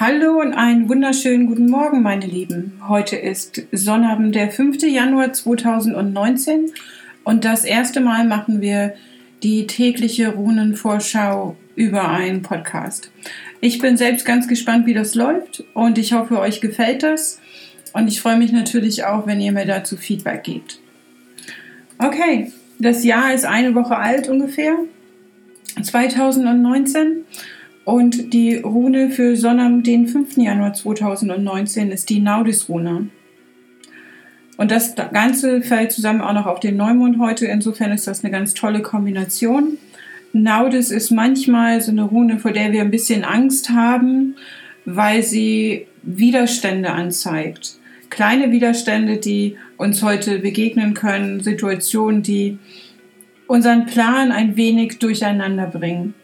Hallo und einen wunderschönen guten Morgen, meine Lieben. Heute ist Sonnabend, der 5. Januar 2019 und das erste Mal machen wir die tägliche Runenvorschau über einen Podcast. Ich bin selbst ganz gespannt, wie das läuft und ich hoffe, euch gefällt das. Und ich freue mich natürlich auch, wenn ihr mir dazu Feedback gebt. Okay, das Jahr ist eine Woche alt ungefähr, 2019. Und die Rune für Sonnabend, den 5. Januar 2019, ist die Naudis-Rune. Und das Ganze fällt zusammen auch noch auf den Neumond heute. Insofern ist das eine ganz tolle Kombination. Naudis ist manchmal so eine Rune, vor der wir ein bisschen Angst haben, weil sie Widerstände anzeigt. Kleine Widerstände, die uns heute begegnen können, Situationen, die unseren Plan ein wenig durcheinander bringen.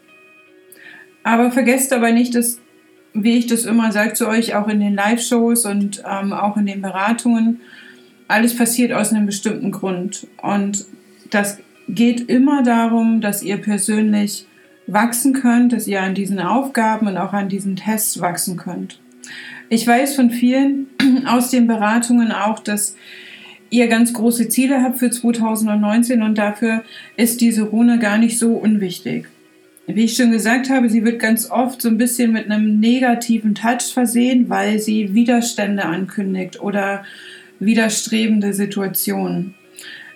Aber vergesst aber nicht, dass, wie ich das immer sage zu euch, auch in den Live-Shows und ähm, auch in den Beratungen, alles passiert aus einem bestimmten Grund. Und das geht immer darum, dass ihr persönlich wachsen könnt, dass ihr an diesen Aufgaben und auch an diesen Tests wachsen könnt. Ich weiß von vielen aus den Beratungen auch, dass ihr ganz große Ziele habt für 2019 und dafür ist diese Rune gar nicht so unwichtig. Wie ich schon gesagt habe, sie wird ganz oft so ein bisschen mit einem negativen Touch versehen, weil sie Widerstände ankündigt oder widerstrebende Situationen.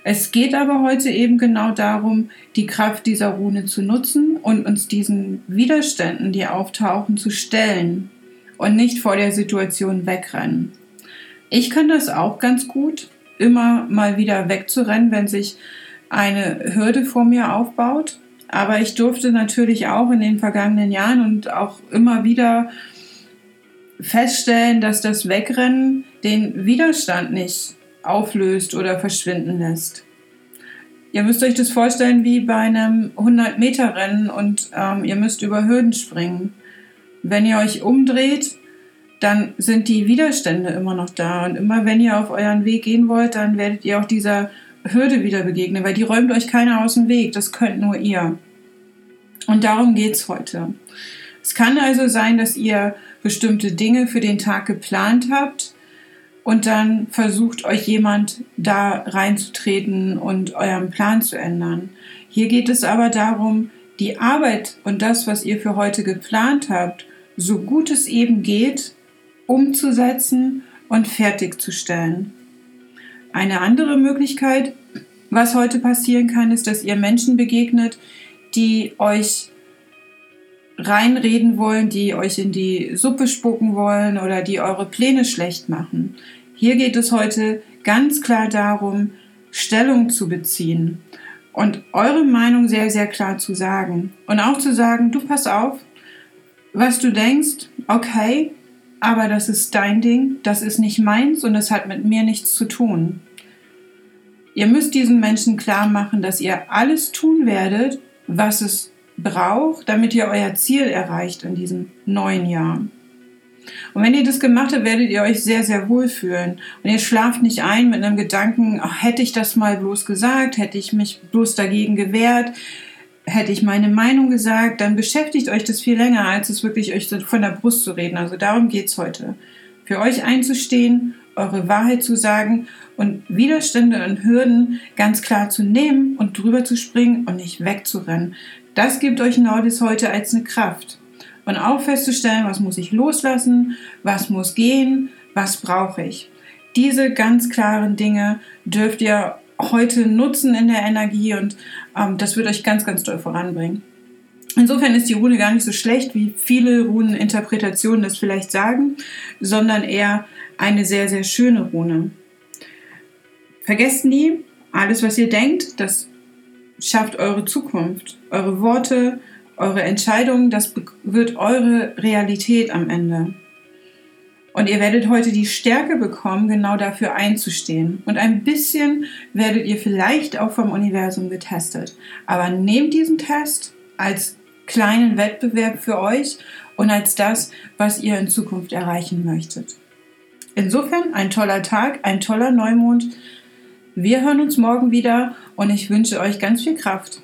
Es geht aber heute eben genau darum, die Kraft dieser Rune zu nutzen und uns diesen Widerständen, die auftauchen, zu stellen und nicht vor der Situation wegrennen. Ich kann das auch ganz gut, immer mal wieder wegzurennen, wenn sich eine Hürde vor mir aufbaut. Aber ich durfte natürlich auch in den vergangenen Jahren und auch immer wieder feststellen, dass das Wegrennen den Widerstand nicht auflöst oder verschwinden lässt. Ihr müsst euch das vorstellen wie bei einem 100-Meter-Rennen und ähm, ihr müsst über Hürden springen. Wenn ihr euch umdreht, dann sind die Widerstände immer noch da. Und immer wenn ihr auf euren Weg gehen wollt, dann werdet ihr auch dieser Hürde wieder begegnen, weil die räumt euch keiner aus dem Weg. Das könnt nur ihr. Und darum geht es heute. Es kann also sein, dass ihr bestimmte Dinge für den Tag geplant habt und dann versucht euch jemand da reinzutreten und euren Plan zu ändern. Hier geht es aber darum, die Arbeit und das, was ihr für heute geplant habt, so gut es eben geht, umzusetzen und fertigzustellen. Eine andere Möglichkeit, was heute passieren kann, ist, dass ihr Menschen begegnet, die euch reinreden wollen, die euch in die Suppe spucken wollen oder die eure Pläne schlecht machen. Hier geht es heute ganz klar darum, Stellung zu beziehen und eure Meinung sehr, sehr klar zu sagen. Und auch zu sagen, du pass auf, was du denkst, okay, aber das ist dein Ding, das ist nicht meins und es hat mit mir nichts zu tun. Ihr müsst diesen Menschen klar machen, dass ihr alles tun werdet, was es braucht, damit ihr euer Ziel erreicht in diesem neuen Jahr. Und wenn ihr das gemacht habt, werdet ihr euch sehr, sehr wohl fühlen. Und ihr schlaft nicht ein mit einem Gedanken, ach, hätte ich das mal bloß gesagt, hätte ich mich bloß dagegen gewehrt, hätte ich meine Meinung gesagt, dann beschäftigt euch das viel länger, als es wirklich euch von der Brust zu reden. Also darum geht es heute. Für euch einzustehen, eure Wahrheit zu sagen und Widerstände und Hürden ganz klar zu nehmen und drüber zu springen und nicht wegzurennen. Das gibt euch Nordis heute als eine Kraft. Und auch festzustellen, was muss ich loslassen, was muss gehen, was brauche ich. Diese ganz klaren Dinge dürft ihr heute nutzen in der Energie und ähm, das wird euch ganz, ganz toll voranbringen. Insofern ist die Rune gar nicht so schlecht, wie viele Runeninterpretationen das vielleicht sagen, sondern eher eine sehr, sehr schöne Rune. Vergesst nie, alles, was ihr denkt, das schafft eure Zukunft. Eure Worte, eure Entscheidungen, das wird eure Realität am Ende. Und ihr werdet heute die Stärke bekommen, genau dafür einzustehen. Und ein bisschen werdet ihr vielleicht auch vom Universum getestet. Aber nehmt diesen Test als kleinen Wettbewerb für euch und als das, was ihr in Zukunft erreichen möchtet. Insofern ein toller Tag, ein toller Neumond. Wir hören uns morgen wieder und ich wünsche euch ganz viel Kraft.